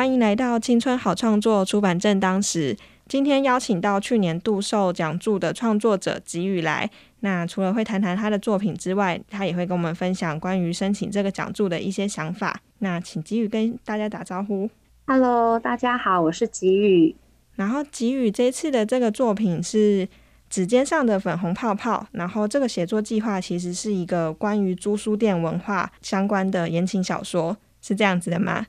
欢迎来到《青春好创作》出版正当时。今天邀请到去年度受奖助的创作者吉宇来。那除了会谈谈他的作品之外，他也会跟我们分享关于申请这个奖助的一些想法。那请吉宇跟大家打招呼。Hello，大家好，我是吉宇。然后吉宇这次的这个作品是指尖上的粉红泡泡。然后这个写作计划其实是一个关于租书店文化相关的言情小说，是这样子的吗？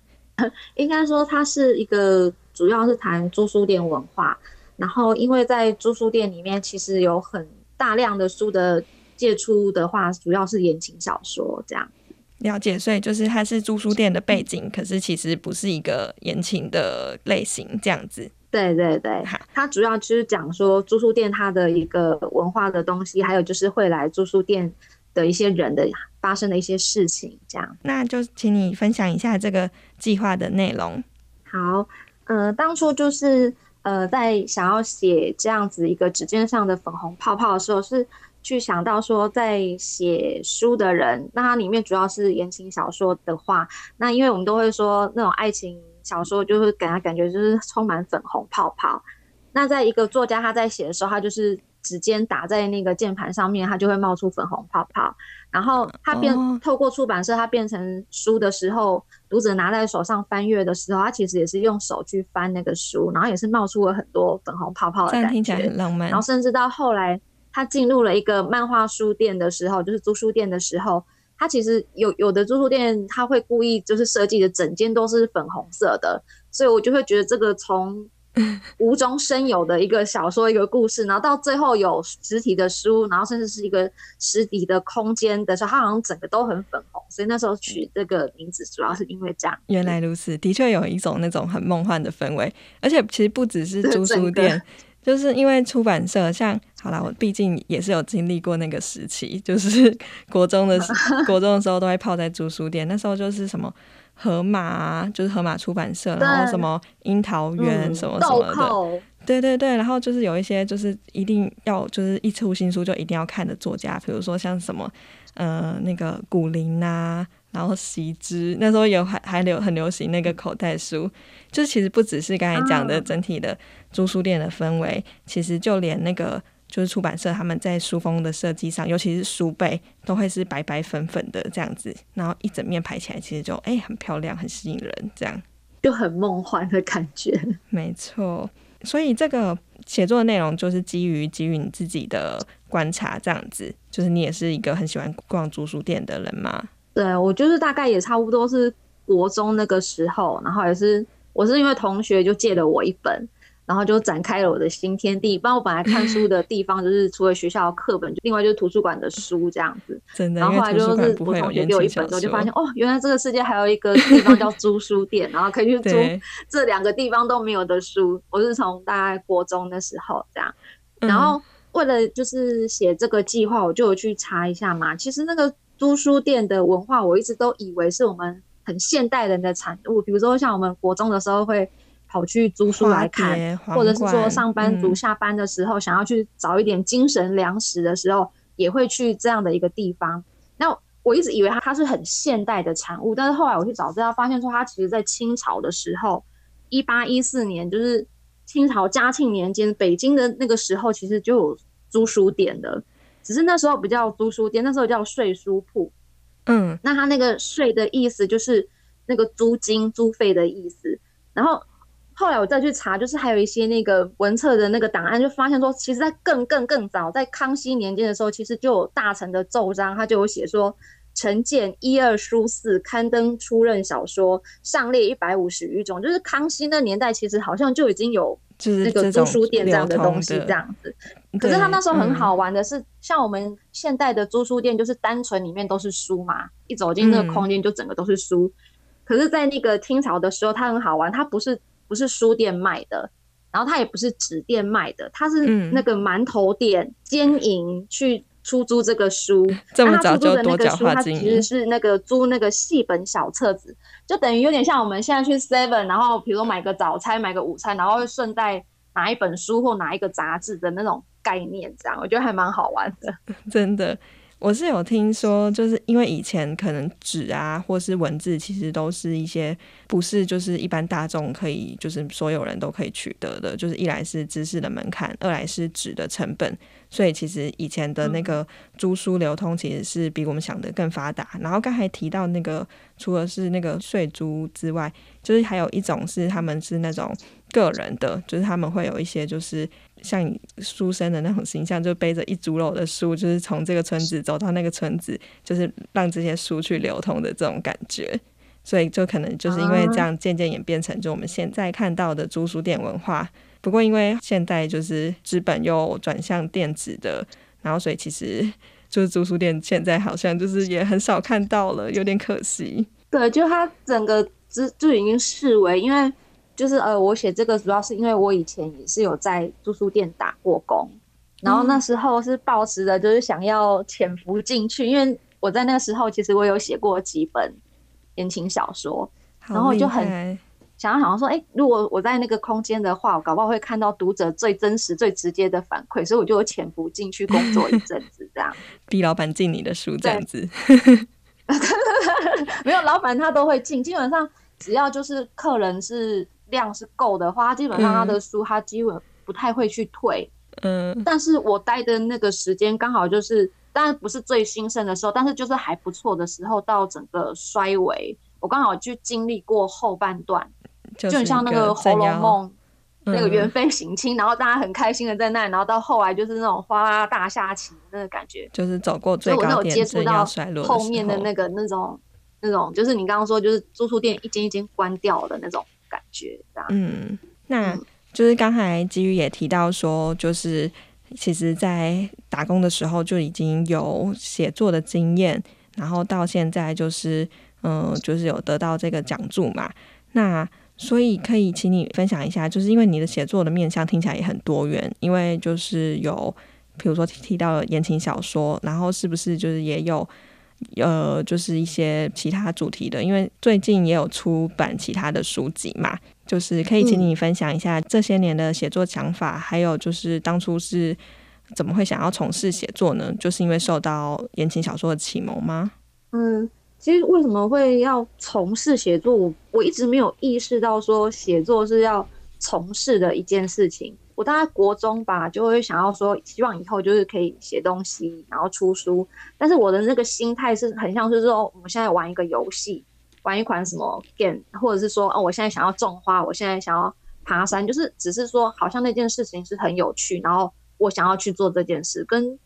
应该说，它是一个主要是谈租书店文化。然后，因为在租书店里面，其实有很大量的书的借出的话，主要是言情小说这样。了解，所以就是它是租书店的背景，可是其实不是一个言情的类型这样子。对对对，它主要就是讲说租书店它的一个文化的东西，还有就是会来租书店的一些人的。发生的一些事情，这样，那就请你分享一下这个计划的内容。好，呃，当初就是呃，在想要写这样子一个指尖上的粉红泡泡的时候，是去想到说，在写书的人，那它里面主要是言情小说的话，那因为我们都会说那种爱情小说，就是给人感觉就是充满粉红泡泡。那在一个作家他在写的时候，他就是指尖打在那个键盘上面，它就会冒出粉红泡泡。然后它变透过出版社，它变成书的时候，读者拿在手上翻阅的时候，它其实也是用手去翻那个书，然后也是冒出了很多粉红泡泡的感觉，听起来很浪漫。然后甚至到后来，他进入了一个漫画书店的时候，就是租书店的时候，它其实有有的租书店他会故意就是设计的整间都是粉红色的，所以我就会觉得这个从。无中生有的一个小说，一个故事，然后到最后有实体的书，然后甚至是一个实体的空间的时候，它好像整个都很粉红，所以那时候取这个名字主要是因为这样。原来如此，的确有一种那种很梦幻的氛围，而且其实不只是租书店，就是因为出版社，像好了，我毕竟也是有经历过那个时期，就是国中的国中的时候都会泡在租书店，那时候就是什么。河马就是河马出版社，然后什么樱桃园什么什么的，对对对，然后就是有一些就是一定要就是一出新书就一定要看的作家，比如说像什么呃那个古灵啊，然后席之，那时候有还还流很流行那个口袋书，就是其实不只是刚才讲的整体的租书店的氛围，其实就连那个。就是出版社他们在书封的设计上，尤其是书背，都会是白白粉粉的这样子，然后一整面排起来，其实就哎很漂亮，很吸引人，这样就很梦幻的感觉。没错，所以这个写作的内容就是基于基于你自己的观察，这样子，就是你也是一个很喜欢逛租书店的人吗？对，我就是大概也差不多是国中那个时候，然后也是我是因为同学就借了我一本。然后就展开了我的新天地。不然我本来看书的 地方就是除了学校课本，就另外就是图书馆的书这样子。真的。然后后来就是我同学给我一本之后，就发现哦，原来这个世界还有一个 地方叫租书店，然后可以去租这两个地方都没有的书。我是从大概国中的时候这样。然后为了就是写这个计划，我就有去查一下嘛。其实那个租书店的文化，我一直都以为是我们很现代人的产物。比如说像我们国中的时候会。跑去租书来看，或者是说上班族下班的时候想要去找一点精神粮食的时候，也会去这样的一个地方。那我一直以为它它是很现代的产物，但是后来我去找资料，发现说它其实在清朝的时候，一八一四年，就是清朝嘉庆年间，北京的那个时候其实就有租书店的，只是那时候不叫租书店，那时候叫税书铺。嗯，那它那个税的意思就是那个租金租费的意思，然后。后来我再去查，就是还有一些那个文册的那个档案，就发现说，其实，在更更更早，在康熙年间的时候，其实就有大臣的奏章，他就有写说，陈建一二书四刊登出任小说，上列一百五十余种。就是康熙那年代，其实好像就已经有那个租书店这样的东西这样子。可是他那时候很好玩的是，像我们现代的租书店，就是单纯里面都是书嘛，一走进那个空间就整个都是书。可是，在那个清朝的时候，它很好玩，它不是。不是书店卖的，然后它也不是纸店卖的，它是那个馒头店兼营去出租这个书。这么早就多角化经营？其实是那个租那个细本小册子，就等于有点像我们现在去 Seven，然后比如说买个早餐、买个午餐，然后会顺带拿一本书或拿一个杂志的那种概念，这样我觉得还蛮好玩的。真的。我是有听说，就是因为以前可能纸啊，或是文字，其实都是一些不是就是一般大众可以，就是所有人都可以取得的。就是一来是知识的门槛，二来是纸的成本，所以其实以前的那个租书流通其实是比我们想的更发达。然后刚才提到那个，除了是那个税租之外，就是还有一种是他们是那种个人的，就是他们会有一些就是。像书生的那种形象，就背着一竹篓的书，就是从这个村子走到那个村子，就是让这些书去流通的这种感觉。所以就可能就是因为这样，渐渐演变成就我们现在看到的租书店文化。不过因为现在就是资本又转向电子的，然后所以其实就是租书店现在好像就是也很少看到了，有点可惜。对，就它整个就就已经视为因为。就是呃，我写这个主要是因为我以前也是有在租书店打过工，然后那时候是抱持的，就是想要潜伏进去，因为我在那个时候其实我有写过几本言情小说，然后就很想要想要说，哎，如果我在那个空间的话，我搞不好会看到读者最真实、最直接的反馈，所以我就潜伏进去工作一阵子，这样 逼老板进你的书这样子，没有老板他都会进，基本上只要就是客人是。量是够的话，基本上他的书他基本不太会去退。嗯，但是我待的那个时间刚好就是，当然不是最兴盛的时候，但是就是还不错的时候，到整个衰微，我刚好就经历过后半段，就很像那个《红楼梦》那个元妃省亲，然后大家很开心的在那，然后到后来就是那种哗啦大下棋那个感觉，就是走过最高点，接到后面的那个那种那种，就是你刚刚说就是住宿店一间一间关掉的那种。感觉嗯，那就是刚才基于也提到说，就是其实，在打工的时候就已经有写作的经验，然后到现在就是嗯，就是有得到这个奖助嘛。那所以可以请你分享一下，就是因为你的写作的面向听起来也很多元，因为就是有比如说提到言情小说，然后是不是就是也有？呃，就是一些其他主题的，因为最近也有出版其他的书籍嘛，就是可以请你分享一下这些年的写作想法，还有就是当初是怎么会想要从事写作呢？就是因为受到言情小说的启蒙吗？嗯，其实为什么会要从事写作，我我一直没有意识到说写作是要从事的一件事情。我大概国中吧，就会想要说，希望以后就是可以写东西，然后出书。但是我的那个心态是很像是说，我们现在玩一个游戏，玩一款什么 game，或者是说，哦，我现在想要种花，我现在想要爬山，就是只是说，好像那件事情是很有趣，然后我想要去做这件事，跟。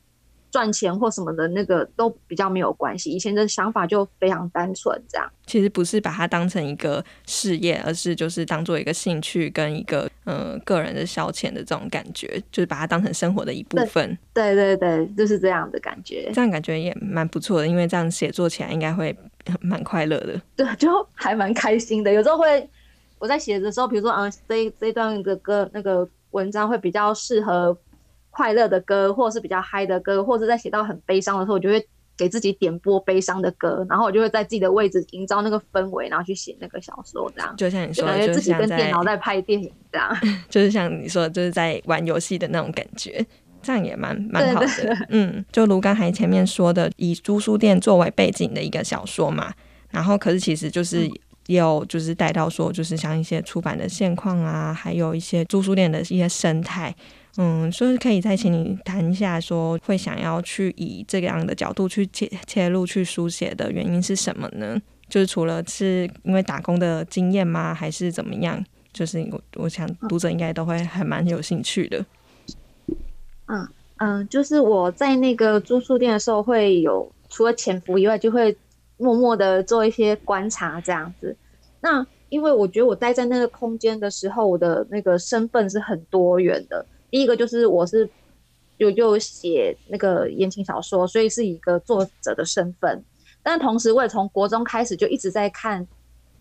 赚钱或什么的那个都比较没有关系，以前的想法就非常单纯，这样。其实不是把它当成一个事业，而是就是当做一个兴趣跟一个嗯个人的消遣的这种感觉，就是把它当成生活的一部分。对对对，就是这样的感觉。这样感觉也蛮不错的，因为这样写作起来应该会蛮快乐的。对，就还蛮开心的。有时候会我在写的时候，比如说嗯，这这段的歌那个文章会比较适合。快乐的歌，或者是比较嗨的歌，或者在写到很悲伤的时候，我就会给自己点播悲伤的歌，然后我就会在自己的位置营造那个氛围，然后去写那个小说，这样就像你说，感觉自己跟电脑在拍电影这样，就是像你说，就是在玩游戏的那种感觉，这样也蛮蛮好的。嗯，就如刚才前面说的，以租书店作为背景的一个小说嘛，然后可是其实就是有就是带到说，就是像一些出版的现况啊，还有一些租书店的一些生态。嗯，所以可以再请你谈一下，说会想要去以这样的角度去切切入去书写的原因是什么呢？就是除了是因为打工的经验吗，还是怎么样？就是我我想读者应该都会还蛮有兴趣的。嗯嗯，就是我在那个租书店的时候，会有除了潜伏以外，就会默默的做一些观察这样子。那因为我觉得我待在那个空间的时候，我的那个身份是很多元的。第一个就是我是就就写那个言情小说，所以是一个作者的身份。但同时，我也从国中开始就一直在看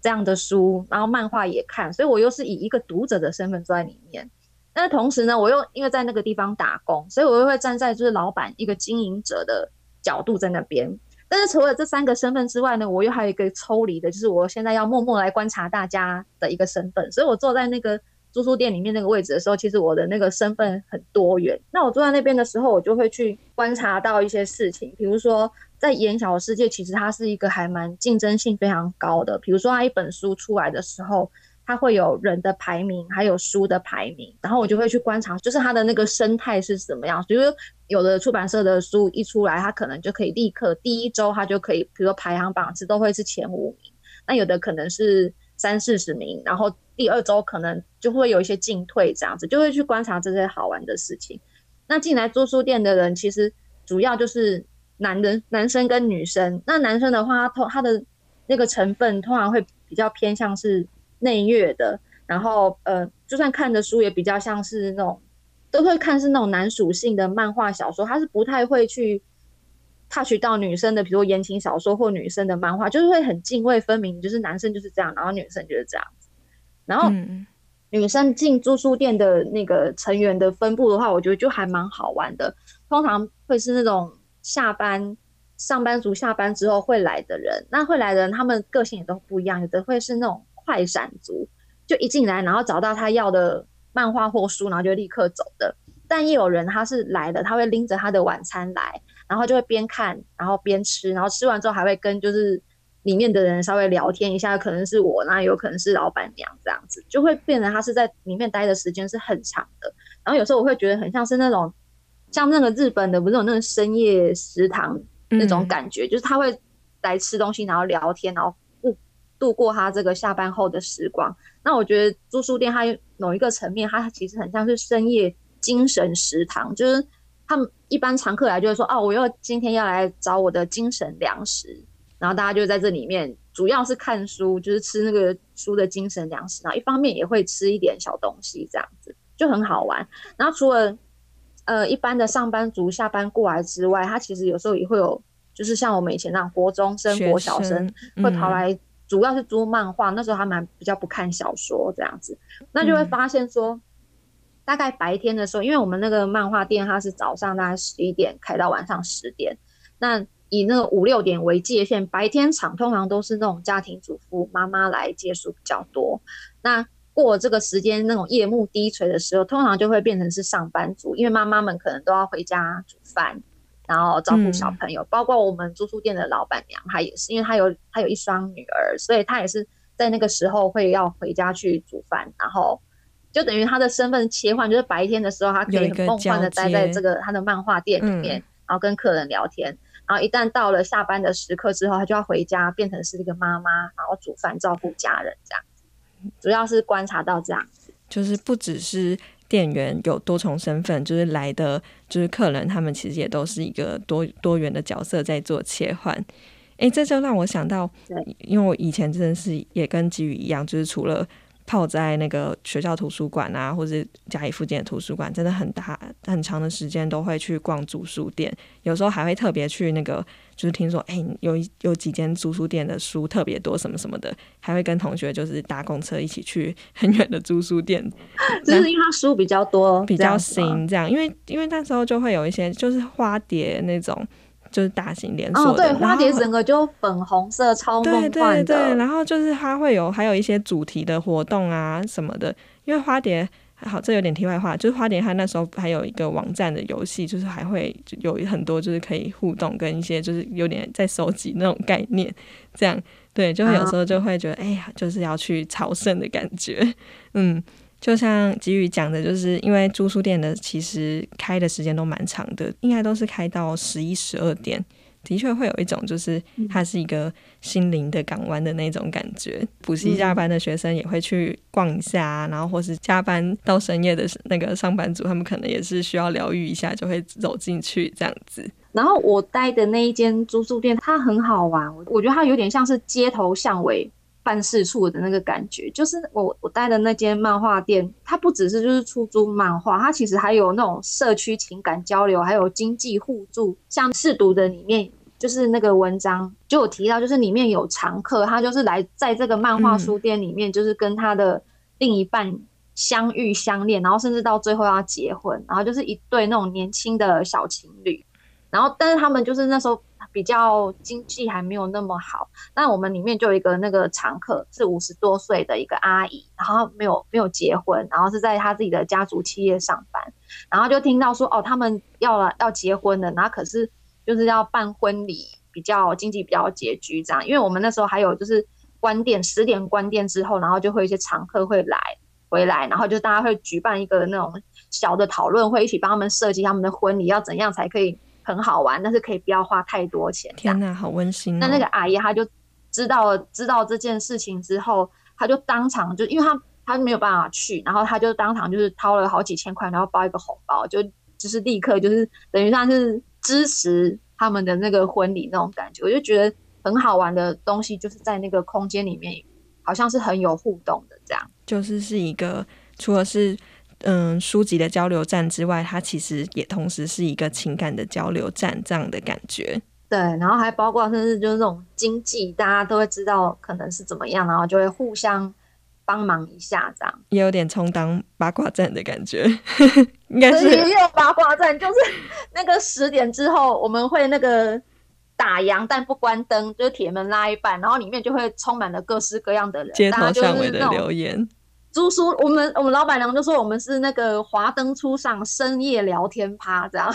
这样的书，然后漫画也看，所以我又是以一个读者的身份坐在里面。但是同时呢，我又因为在那个地方打工，所以我又会站在就是老板一个经营者的角度在那边。但是除了这三个身份之外呢，我又还有一个抽离的，就是我现在要默默来观察大家的一个身份。所以我坐在那个租书店里面那个位置的时候，其实我的那个身份很多元。那我坐在那边的时候，我就会去观察到一些事情，比如说在言小世界，其实它是一个还蛮竞争性非常高的。比如说它一本书出来的时候。它会有人的排名，还有书的排名，然后我就会去观察，就是它的那个生态是怎么样。比如说有的出版社的书一出来，它可能就可以立刻第一周它就可以，比如说排行榜是都会是前五名。那有的可能是三四十名，然后第二周可能就会有一些进退这样子，就会去观察这些好玩的事情。那进来租书店的人，其实主要就是男人、男生跟女生。那男生的话，他通他的那个成分通常会比较偏向是。内阅的，然后呃，就算看的书也比较像是那种，都会看是那种男属性的漫画小说，他是不太会去 touch 到女生的，比如言情小说或女生的漫画，就是会很泾渭分明，就是男生就是这样，然后女生就是这样。然后女生进租书店的那个成员的分布的话，我觉得就还蛮好玩的，通常会是那种下班上班族下班之后会来的人，那会来的人他们个性也都不一样，有的会是那种。快闪族就一进来，然后找到他要的漫画或书，然后就立刻走的。但也有人他是来的，他会拎着他的晚餐来，然后就会边看，然后边吃，然后吃完之后还会跟就是里面的人稍微聊天一下，可能是我，那有可能是老板娘这样子，就会变成他是在里面待的时间是很长的。然后有时候我会觉得很像是那种像那个日本的不是有那个深夜食堂那种感觉，就是他会来吃东西，然后聊天，然后。度过他这个下班后的时光，那我觉得租书店它某一个层面，它其实很像是深夜精神食堂，就是他们一般常客来就会说，哦，我又今天要来找我的精神粮食，然后大家就在这里面，主要是看书，就是吃那个书的精神粮食，然后一方面也会吃一点小东西，这样子就很好玩。然后除了呃一般的上班族下班过来之外，他其实有时候也会有，就是像我们以前那样国中生、国小生会跑来。主要是租漫画，那时候还蛮比较不看小说这样子，那就会发现说，大概白天的时候，因为我们那个漫画店它是早上大概十一点开到晚上十点，那以那个五六点为界限，白天场通常都是那种家庭主妇妈妈来借书比较多，那过这个时间那种夜幕低垂的时候，通常就会变成是上班族，因为妈妈们可能都要回家煮饭。然后照顾小朋友，包括我们住宿店的老板娘，她也是，因为她有她有一双女儿，所以她也是在那个时候会要回家去煮饭，然后就等于她的身份切换，就是白天的时候她可以很梦幻的待在这个她的漫画店里面，然后跟客人聊天，然后一旦到了下班的时刻之后，她就要回家变成是一个妈妈，然后煮饭照顾家人这样子，主要是观察到这样子，就是不只是。店员有多重身份，就是来的就是客人，他们其实也都是一个多多元的角色在做切换。哎，这就让我想到，因为我以前真的是也跟吉宇一样，就是除了。泡在那个学校图书馆啊，或者家里附近的图书馆，真的很大很长的时间都会去逛租书店，有时候还会特别去那个，就是听说哎有有几间租书店的书特别多什么什么的，还会跟同学就是搭公车一起去很远的租书店，就是因为他书比较多，比较新这样，因为因为那时候就会有一些就是花蝶那种。就是大型连锁的，对，花蝶整个就粉红色，超梦幻的。对对对，然后就是它会有还有一些主题的活动啊什么的。因为花蝶，好，这有点题外话，就是花蝶它那时候还有一个网站的游戏，就是还会有很多就是可以互动跟一些就是有点在收集那种概念，这样对，就会有时候就会觉得哎呀，就是要去朝圣的感觉，嗯。就像吉宇讲的，就是因为住书店的其实开的时间都蛮长的，应该都是开到十一、十二点，的确会有一种就是它是一个心灵的港湾的那种感觉。补习加班的学生也会去逛一下，啊然后或是加班到深夜的那个上班族，他们可能也是需要疗愈一下，就会走进去这样子。然后我待的那一间租书店，它很好玩，我觉得它有点像是街头巷尾。办事处的那个感觉，就是我我待的那间漫画店，它不只是就是出租漫画，它其实还有那种社区情感交流，还有经济互助。像试读的里面，就是那个文章就有提到，就是里面有常客，他就是来在这个漫画书店里面，就是跟他的另一半相遇相恋，然后甚至到最后要结婚，然后就是一对那种年轻的小情侣。然后，但是他们就是那时候比较经济还没有那么好。那我们里面就有一个那个常客，是五十多岁的一个阿姨，然后没有没有结婚，然后是在她自己的家族企业上班。然后就听到说，哦，他们要了要结婚了，然后可是就是要办婚礼，比较经济比较拮据这样。因为我们那时候还有就是关店十点关店之后，然后就会一些常客会来回来，然后就大家会举办一个那种小的讨论会，一起帮他们设计他们的婚礼要怎样才可以。很好玩，但是可以不要花太多钱。天哪，好温馨！那那个阿姨她就知道知道这件事情之后，她就当场就因为她她没有办法去，然后她就当场就是掏了好几千块，然后包一个红包，就就是立刻就是等于算是支持他们的那个婚礼那种感觉。我就觉得很好玩的东西，就是在那个空间里面，好像是很有互动的这样。就是是一个除了是。嗯，书籍的交流站之外，它其实也同时是一个情感的交流站，这样的感觉。对，然后还包括甚至就是这种经济，大家都会知道可能是怎么样，然后就会互相帮忙一下，这样也有点充当八卦站的感觉。应该是也有八卦站，就是那个十点之后，我们会那个打烊，但不关灯，就是铁门拉一半，然后里面就会充满了各式各样的人，街头巷尾的留言。租书，我们我们老板娘就说我们是那个华灯初上深夜聊天趴，这样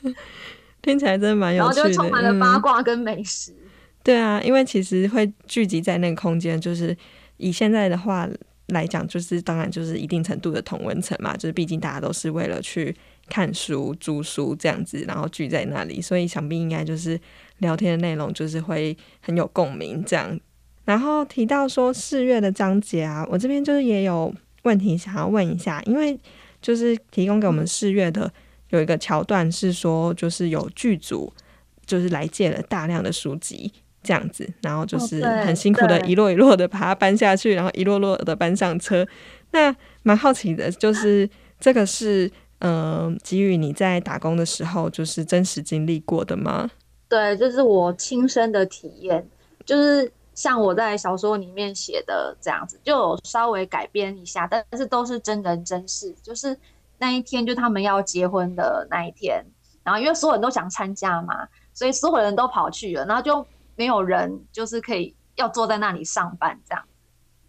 听起来真的蛮有趣的，然后就充满了八卦跟美食。对啊，因为其实会聚集在那个空间，就是以现在的话来讲，就是当然就是一定程度的同温层嘛，就是毕竟大家都是为了去看书、租书这样子，然后聚在那里，所以想必应该就是聊天的内容就是会很有共鸣这样。然后提到说四月的章节啊，我这边就是也有问题想要问一下，因为就是提供给我们四月的有一个桥段是说，就是有剧组就是来借了大量的书籍这样子，然后就是很辛苦的一摞一摞的把它搬下去，然后一摞摞的搬上车。那蛮好奇的，就是这个是嗯，给予你在打工的时候就是真实经历过的吗？对，这是我亲身的体验，就是。像我在小说里面写的这样子，就稍微改编一下，但是都是真人真事。就是那一天，就他们要结婚的那一天，然后因为所有人都想参加嘛，所以所有人都跑去了，然后就没有人就是可以要坐在那里上班这样。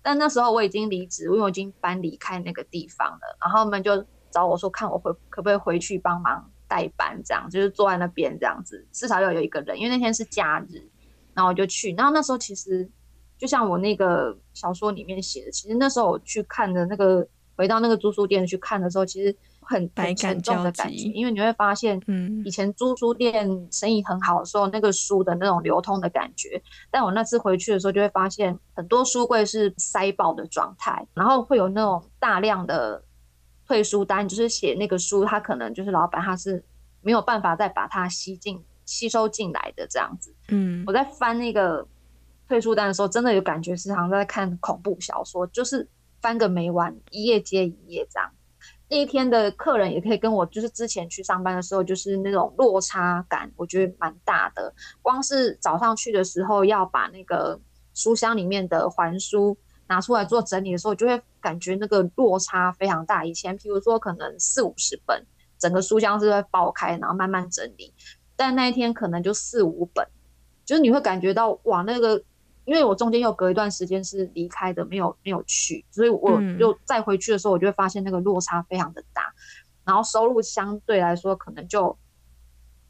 但那时候我已经离职，因为我已经搬离开那个地方了，然后他们就找我说，看我会可不可以回去帮忙代班，这样就是坐在那边这样子，至少要有一个人，因为那天是假日。然后我就去，然后那时候其实就像我那个小说里面写的，其实那时候我去看的那个回到那个租书店去看的时候，其实很很沉重的感觉，因为你会发现，嗯，以前租书店生意很好的时候，那个书的那种流通的感觉，但我那次回去的时候就会发现很多书柜是塞爆的状态，然后会有那种大量的退书单，就是写那个书，他可能就是老板他是没有办法再把它吸进。吸收进来的这样子，嗯，我在翻那个退书单的时候，真的有感觉是好像在看恐怖小说，就是翻个没完，一页接一页这样。那一天的客人也可以跟我，就是之前去上班的时候，就是那种落差感，我觉得蛮大的。光是早上去的时候，要把那个书箱里面的还书拿出来做整理的时候，就会感觉那个落差非常大。以前，譬如说可能四五十本，整个书箱是会爆开，然后慢慢整理。但那一天可能就四五本，就是你会感觉到哇，那个，因为我中间又隔一段时间是离开的，没有没有去，所以我又再回去的时候，我就会发现那个落差非常的大，然后收入相对来说可能就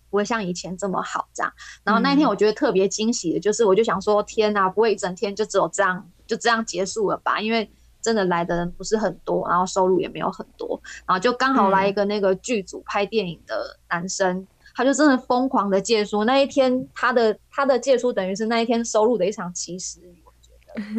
不会像以前这么好这样。然后那一天我觉得特别惊喜的就是，我就想说，天哪，不会一整天就只有这样就这样结束了吧？因为真的来的人不是很多，然后收入也没有很多，然后就刚好来一个那个剧组拍电影的男生。他就真的疯狂的借书，那一天他的他的借书等于是那一天收入的一场奇时雨，我觉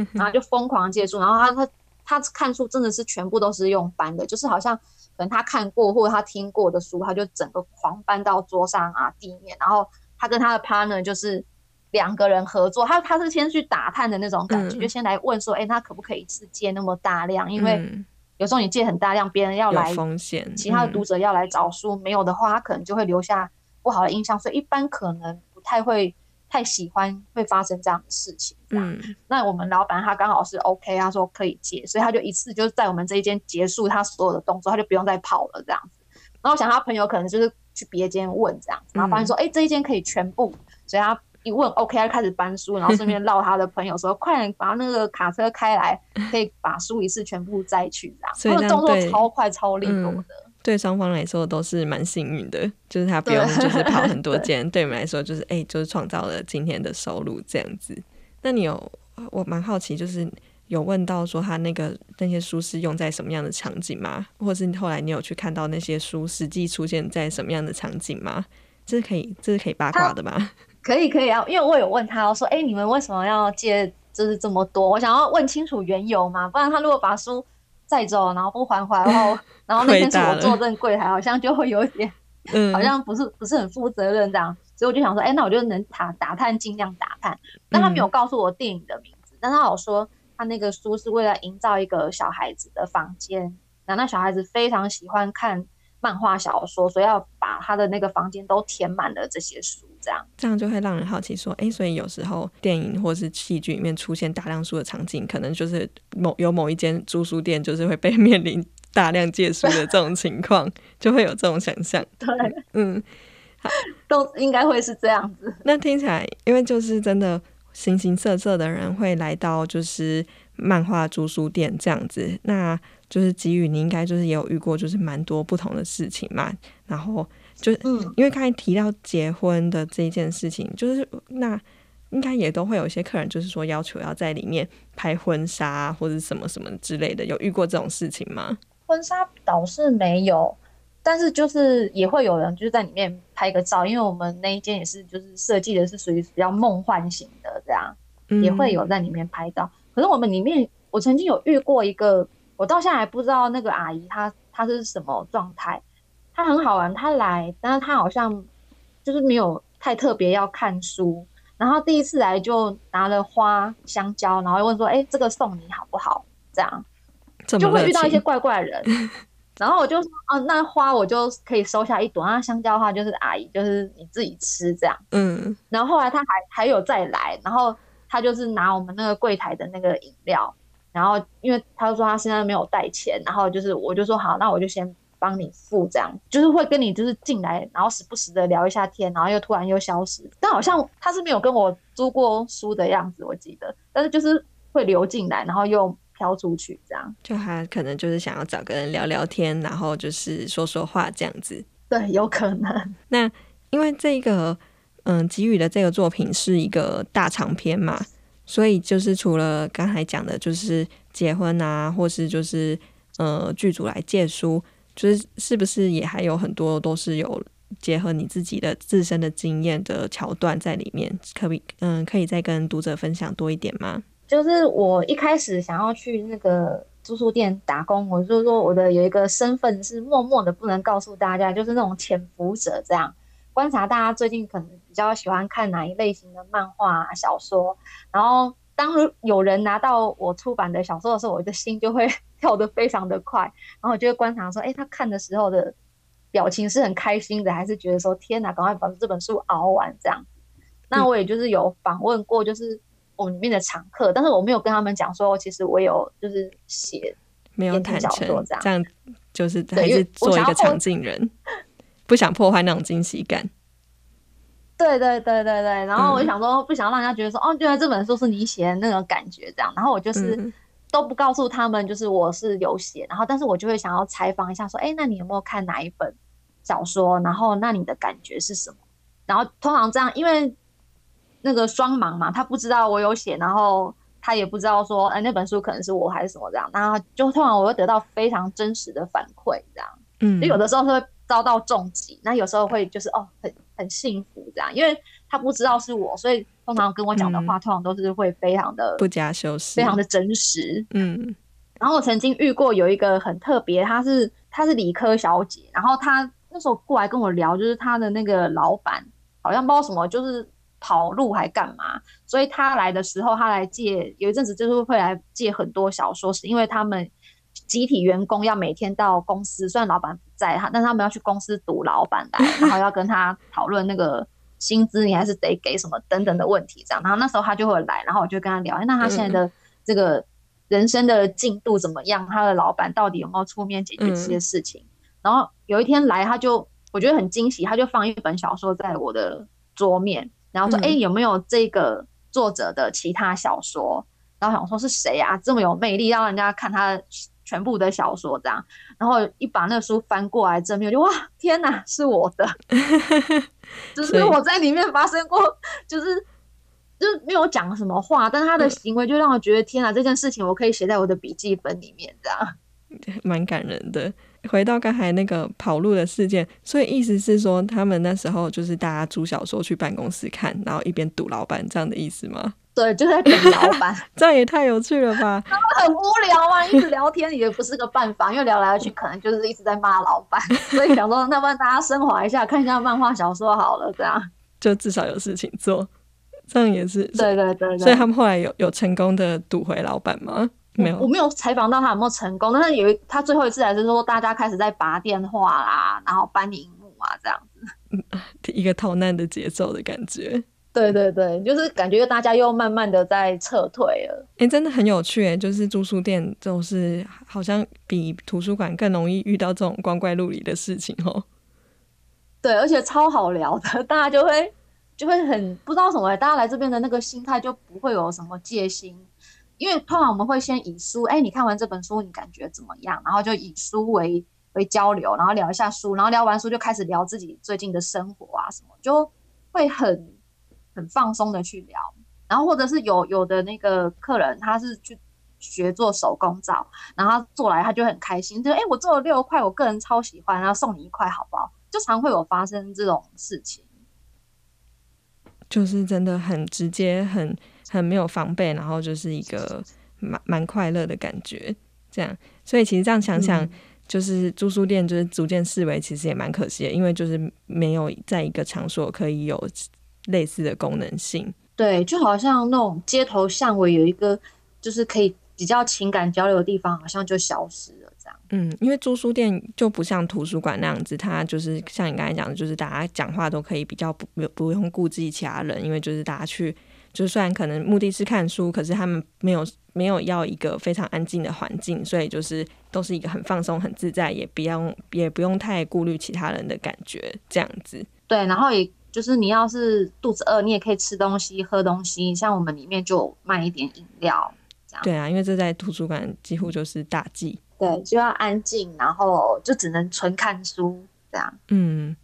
得，然后就疯狂借书，然后他他他看书真的是全部都是用搬的，就是好像可能他看过或者他听过的书，他就整个狂搬到桌上啊地面，然后他跟他的 partner 就是两个人合作，他他是先去打探的那种感觉，就先来问说，哎，他可不可以借那么大量？因为有时候你借很大量，别人要来风险，其他的读者要来找书，没有的话，他可能就会留下。不好的印象，所以一般可能不太会太喜欢会发生这样的事情。嗯，那我们老板他刚好是 OK，他说可以接，所以他就一次就是在我们这一间结束他所有的动作，他就不用再跑了这样子。然后我想他朋友可能就是去别间问这样，然后发现说，哎，这一间可以全部，所以他。一问 OK，他开始搬书，然后顺便 绕他的朋友说：“快点把那个卡车开来，可以把书一次全部载去。”这样，他的动作超快超利落的。对双方来说都是蛮幸运的，就是他不用就是跑很 多间，对我们来说就是哎，就是创造了今天的收入这样子。那你有我蛮好奇，就是有问到说他那个那些书是用在什么样的场景吗？或者是后来你有去看到那些书实际出现在什么样的场景吗？这是可以这是可以八卦的吗？可以可以啊，因为我有问他，我说：“哎，你们为什么要借就是这么多？我想要问清楚缘由嘛，不然他如果把书载走，然后不还回来，然后 然后那天是我坐镇柜台，好像就会有一点，好像不是不是很负责任这样。所以我就想说，哎，那我就能打打探，尽量打探。但他没有告诉我电影的名字，但他有说他那个书是为了营造一个小孩子的房间，那那小孩子非常喜欢看。”漫画小说，所以要把他的那个房间都填满了这些书，这样这样就会让人好奇说，哎，所以有时候电影或是戏剧里面出现大量书的场景，可能就是某有某一间租书店就是会被面临大量借书的这种情况，就会有这种想象。对，嗯，都应该会是这样子。那听起来，因为就是真的形形色色的人会来到就是漫画租书店这样子，那。就是给予你应该就是也有遇过，就是蛮多不同的事情嘛。然后就嗯，因为刚才提到结婚的这一件事情，就是那应该也都会有一些客人，就是说要求要在里面拍婚纱或者什么什么之类的，有遇过这种事情吗？婚纱倒是没有，但是就是也会有人就是在里面拍个照，因为我们那一间也是就是设计的是属于比较梦幻型的这样，也会有在里面拍到。可是我们里面我曾经有遇过一个。我到现在还不知道那个阿姨她她是什么状态，她很好玩，她来，但是她好像就是没有太特别要看书，然后第一次来就拿了花香蕉，然后问说：“哎，这个送你好不好？”这样就会遇到一些怪怪人，然后我就说：“哦，那花我就可以收下一朵，那香蕉的话就是阿姨就是你自己吃这样。”嗯，然后后来他还还有再来，然后他就是拿我们那个柜台的那个饮料。然后，因为他说他现在没有带钱，然后就是我就说好，那我就先帮你付，这样就是会跟你就是进来，然后时不时的聊一下天，然后又突然又消失，但好像他是没有跟我租过书的样子，我记得，但是就是会流进来，然后又飘出去，这样就他可能就是想要找个人聊聊天，然后就是说说话这样子，对，有可能。那因为这个嗯，给予的这个作品是一个大长篇嘛。所以就是除了刚才讲的，就是结婚啊，或是就是呃剧组来借书，就是是不是也还有很多都是有结合你自己的自身的经验的桥段在里面？可以嗯，可以再跟读者分享多一点吗？就是我一开始想要去那个住宿店打工，我就是说我的有一个身份是默默的不能告诉大家，就是那种潜伏者这样。观察大家最近可能比较喜欢看哪一类型的漫画小说，然后当有人拿到我出版的小说的时候，我的心就会 跳得非常的快，然后我就会观察说，哎，他看的时候的表情是很开心的，还是觉得说天哪，赶快把这本书熬完这样。那我也就是有访问过，就是我们里面的常客，但是我没有跟他们讲说，其实我有就是写没有谈成这样，这样就是还是做一个场景人。不想破坏那种惊喜感，对对对对对。然后我就想说，不想让人家觉得说，哦，原来这本书是你写的那种感觉这样。然后我就是都不告诉他们，就是我是有写。然后，但是我就会想要采访一下，说，哎，那你有没有看哪一本小说？然后，那你的感觉是什么？然后通常这样，因为那个双盲嘛，他不知道我有写，然后他也不知道说，哎，那本书可能是我还是什么这样。然后就通常我会得到非常真实的反馈，这样。嗯，就有的时候会。遭到重击，那有时候会就是哦，很很幸福这样，因为他不知道是我，所以通常跟我讲的话，通常都是会非常的不加修饰，非常的真实。嗯，然后我曾经遇过有一个很特别，她是她是理科小姐，然后她那时候过来跟我聊，就是她的那个老板好像不知道什么，就是跑路还干嘛，所以她来的时候，她来借有一阵子就是会来借很多小说，是因为他们。集体员工要每天到公司，虽然老板不在，他但他们要去公司堵老板来，然后要跟他讨论那个薪资你还是得给什么等等的问题这样。然后那时候他就会来，然后我就跟他聊，那他现在的这个人生的进度怎么样？他的老板到底有没有出面解决这些事情？然后有一天来，他就我觉得很惊喜，他就放一本小说在我的桌面，然后说：“哎，有没有这个作者的其他小说？”然后想说是谁啊？这么有魅力，让人家看他全部的小说这样。然后一把那个书翻过来正面，就哇，天哪，是我的！就是我在里面发生过，就是就是没有讲什么话，但是他的行为就让我觉得天哪，这件事情我可以写在我的笔记本里面，这样 蛮感人的。回到刚才那个跑路的事件，所以意思是说，他们那时候就是大家租小说去办公室看，然后一边堵老板这样的意思吗？对，就在等老板，这样也太有趣了吧？他们很无聊啊，一直聊天也不是个办法，因为聊来聊去可能就是一直在骂老板，所以想说，那不然大家升华一下，看一下漫画小说好了，这样就至少有事情做，这样也是。对对对。所以他们后来有有成功的堵回老板吗？没有，我没有采访到他有没有成功，但是有他最后一次还是说，大家开始在拔电话啦，然后搬荧幕啊，这样子，一个逃难的节奏的感觉。对对对，就是感觉大家又慢慢的在撤退了。哎，真的很有趣哎，就是住书店，就是好像比图书馆更容易遇到这种光怪陆离的事情哦。对，而且超好聊的，大家就会就会很不知道什么，大家来这边的那个心态就不会有什么戒心，因为通常我们会先以书，哎，你看完这本书你感觉怎么样？然后就以书为为交流，然后聊一下书，然后聊完书就开始聊自己最近的生活啊什么，就会很。很放松的去聊，然后或者是有有的那个客人，他是去学做手工皂，然后做来他就很开心，就哎我做了六块，我个人超喜欢，然后送你一块好不好？就常会有发生这种事情，就是真的很直接，很很没有防备，然后就是一个蛮蛮快乐的感觉，这样。所以其实这样想想，就是租书店就是逐渐视为其实也蛮可惜的，因为就是没有在一个场所可以有。类似的功能性，对，就好像那种街头巷尾有一个就是可以比较情感交流的地方，好像就消失了这样。嗯，因为租书店就不像图书馆那样子，它就是像你刚才讲的，就是大家讲话都可以比较不不用顾忌其他人，因为就是大家去，就虽然可能目的是看书，可是他们没有没有要一个非常安静的环境，所以就是都是一个很放松、很自在，也不用也不用太顾虑其他人的感觉这样子。对，然后也。就是你要是肚子饿，你也可以吃东西、喝东西。像我们里面就卖一点饮料，这样。对啊，因为这在图书馆几乎就是大忌。对，就要安静，然后就只能纯看书这样。嗯，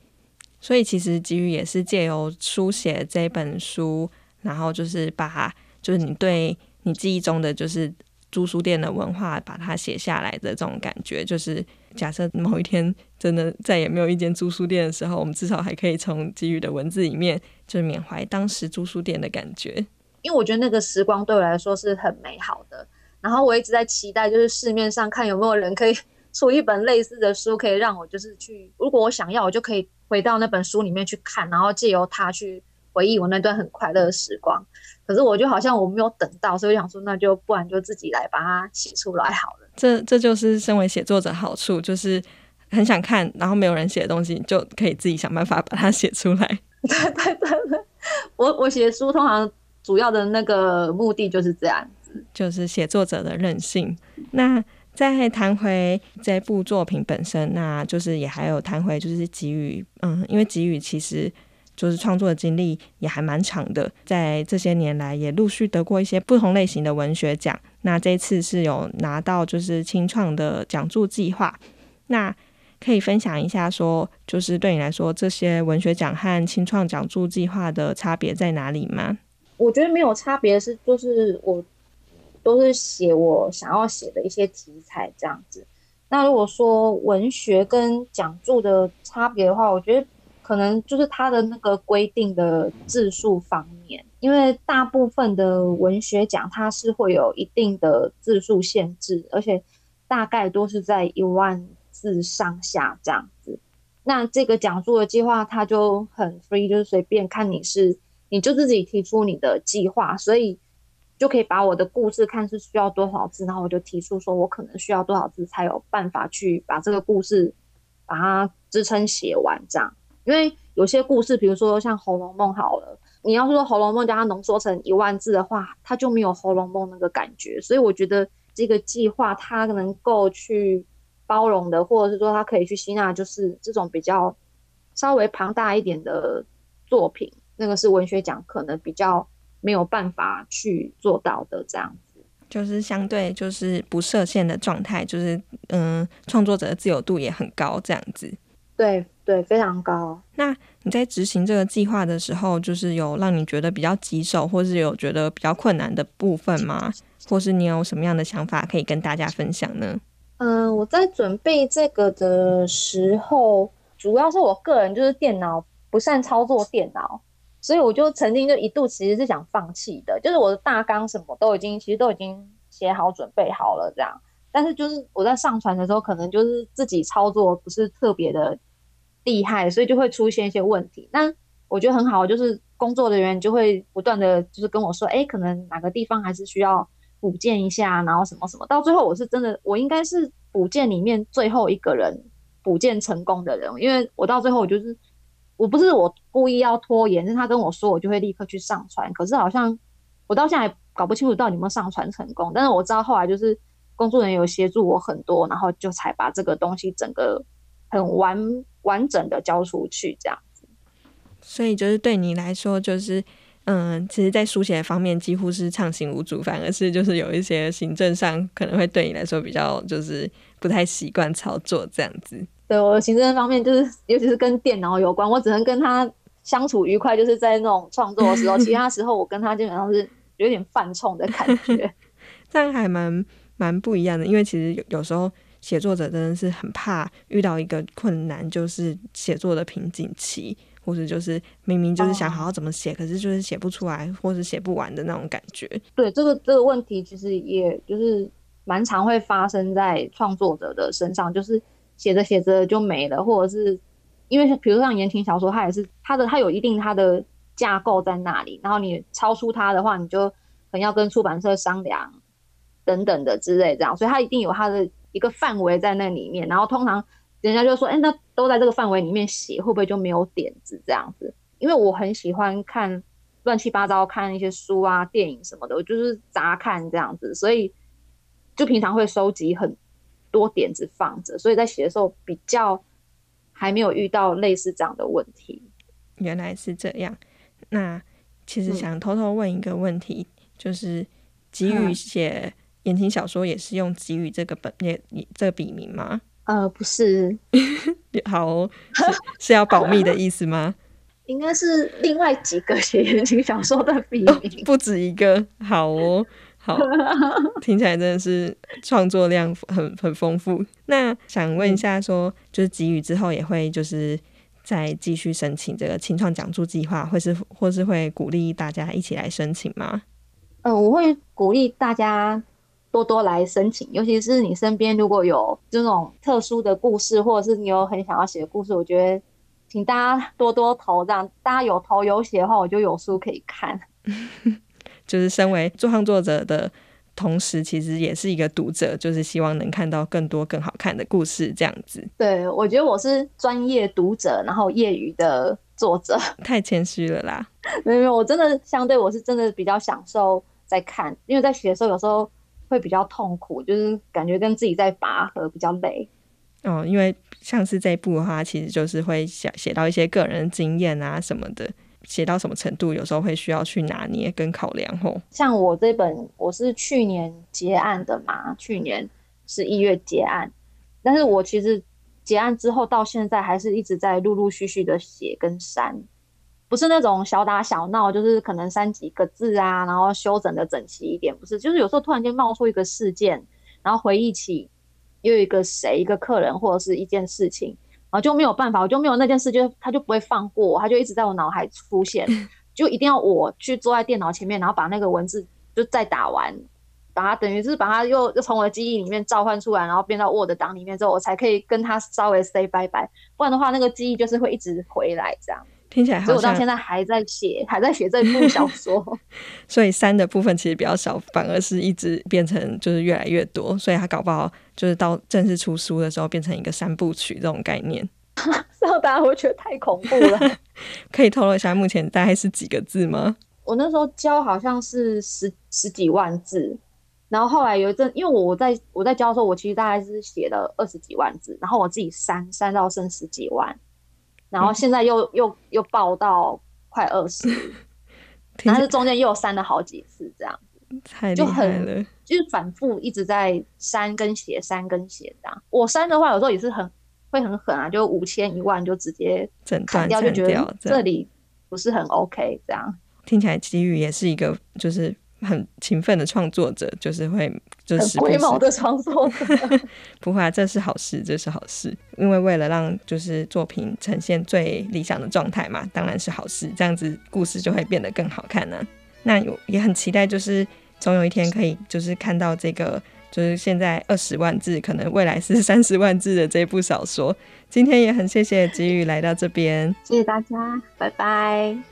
所以其实吉宇也是借由书写这本书，然后就是把就是你对你记忆中的就是租书店的文化，把它写下来的这种感觉，就是。假设某一天真的再也没有一间租书店的时候，我们至少还可以从给予的文字里面，就是缅怀当时租书店的感觉。因为我觉得那个时光对我来说是很美好的。然后我一直在期待，就是市面上看有没有人可以出一本类似的书，可以让我就是去，如果我想要，我就可以回到那本书里面去看，然后借由它去回忆我那段很快乐的时光。可是我就好像我没有等到，所以想说，那就不然就自己来把它写出来好了。这这就是身为写作者好处，就是很想看，然后没有人写的东西，就可以自己想办法把它写出来。对对对，我我写书通常主要的那个目的就是这样子，就是写作者的任性。那再谈回这部作品本身，那就是也还有谈回就是给予，嗯，因为给予其实。就是创作的经历也还蛮长的，在这些年来也陆续得过一些不同类型的文学奖。那这次是有拿到就是清创的讲座计划。那可以分享一下，说就是对你来说，这些文学奖和清创讲助计划的差别在哪里吗？我觉得没有差别，是就是我都是写我想要写的一些题材这样子。那如果说文学跟讲助的差别的话，我觉得。可能就是它的那个规定的字数方面，因为大部分的文学奖它是会有一定的字数限制，而且大概都是在一万字上下这样子。那这个讲座的计划它就很 free，就是随便看你是，你就自己提出你的计划，所以就可以把我的故事看是需要多少字，然后我就提出说我可能需要多少字才有办法去把这个故事把它支撑写完这样。因为有些故事，比如说像《红楼梦》好了，你要说《红楼梦》将它浓缩成一万字的话，它就没有《红楼梦》那个感觉。所以我觉得这个计划它能够去包容的，或者是说他可以去吸纳，就是这种比较稍微庞大一点的作品，那个是文学奖可能比较没有办法去做到的这样子。就是相对就是不设限的状态，就是嗯，创作者的自由度也很高，这样子。对对，非常高。那你在执行这个计划的时候，就是有让你觉得比较棘手，或是有觉得比较困难的部分吗？或是你有什么样的想法可以跟大家分享呢？嗯，我在准备这个的时候，主要是我个人就是电脑不善操作电脑。所以我就曾经就一度其实是想放弃的，就是我的大纲什么都已经其实都已经写好准备好了这样，但是就是我在上传的时候可能就是自己操作不是特别的厉害，所以就会出现一些问题。那我觉得很好，就是工作人员就会不断的就是跟我说，哎，可能哪个地方还是需要补件一下，然后什么什么，到最后我是真的我应该是补件里面最后一个人补件成功的人，因为我到最后我就是。我不是我故意要拖延，是他跟我说，我就会立刻去上传。可是好像我到现在搞不清楚到底有没有上传成功。但是我知道后来就是工作人员有协助我很多，然后就才把这个东西整个很完完整的交出去这样子。所以就是对你来说，就是嗯，其实，在书写方面几乎是畅行无阻，反而是就是有一些行政上可能会对你来说比较就是不太习惯操作这样子。对我行政方面，就是尤其是跟电脑有关，我只能跟他相处愉快，就是在那种创作的时候，其他时候我跟他基本上是有点犯冲的感觉。这样还蛮蛮不一样的，因为其实有有时候写作者真的是很怕遇到一个困难，就是写作的瓶颈期，或者就是明明就是想好好怎么写，可是就是写不出来，或是写不完的那种感觉。对这个这个问题，其实也就是蛮常会发生在创作者的身上，就是。写着写着就没了，或者是因为比如像言情小说，它也是它的它有一定它的架构在那里，然后你超出它的话，你就可能要跟出版社商量等等的之类这样，所以它一定有它的一个范围在那里面。然后通常人家就说，哎，那都在这个范围里面写，会不会就没有点子这样子？因为我很喜欢看乱七八糟看一些书啊、电影什么的，我就是杂看这样子，所以就平常会收集很。多点子放着，所以在写的时候比较还没有遇到类似这样的问题。原来是这样。那其实想偷偷问一个问题，就是给予写言情小说也是用给予这个本也这个笔名吗？呃，不是。好，是是要保密的意思吗？应该是另外几个写言情小说的笔名，不止一个。好哦。好，听起来真的是创作量很很丰富。那想问一下，说就是给予之后也会就是再继续申请这个青创讲助计划，或是或是会鼓励大家一起来申请吗？嗯，我会鼓励大家多多来申请，尤其是你身边如果有这种特殊的故事，或者是你有很想要写的故事，我觉得请大家多多投，这样大家有投有写的话，我就有书可以看。就是身为做创作者的同时，其实也是一个读者，就是希望能看到更多更好看的故事，这样子。对，我觉得我是专业读者，然后业余的作者，太谦虚了啦。没有没有，我真的相对我是真的比较享受在看，因为在写的时候有时候会比较痛苦，就是感觉跟自己在拔河比较累。哦，因为像是这一部的话，其实就是会写写到一些个人经验啊什么的。写到什么程度，有时候会需要去拿捏跟考量吼。像我这本，我是去年结案的嘛，去年是一月结案，但是我其实结案之后到现在还是一直在陆陆续续的写跟删，不是那种小打小闹，就是可能删几个字啊，然后修整的整齐一点，不是，就是有时候突然间冒出一个事件，然后回忆起又一个谁一个客人或者是一件事情。然后就没有办法，我就没有那件事，就他就不会放过我，他就一直在我脑海出现，就一定要我去坐在电脑前面，然后把那个文字就再打完，把它等于是把它又又从我的记忆里面召唤出来，然后变到 Word 档里面之后，我才可以跟他稍微 say 拜拜，不然的话那个记忆就是会一直回来这样。听起来好，所以我到现在还在写，还在写这部小 说。所以三的部分其实比较少，反而是一直变成就是越来越多。所以他搞不好就是到正式出书的时候，变成一个三部曲这种概念。让大家会觉得太恐怖了。可以透露一下目前大概是几个字吗？我那时候教好像是十十几万字，然后后来有一阵，因为我在我在教的时候，我其实大概是写了二十几万字，然后我自己删删到剩十几万，然后现在又又又爆到快二十，但是中间又删了好几次，这样子 太厉害了，就是反复一直在删跟写删跟写这样。我删的话有时候也是很会很狠啊，就五千一万就直接砍掉，就觉得这里不是很 OK 这样。听起来，机遇也是一个就是很勤奋的创作者，就是会就是龟毛的创作者。不会啊，这是好事，这是好事。因为为了让就是作品呈现最理想的状态嘛，当然是好事。这样子故事就会变得更好看呢。那有也很期待，就是总有一天可以就是看到这个，就是现在二十万字，可能未来是三十万字的这部小说。今天也很谢谢吉宇来到这边，谢谢大家，拜拜。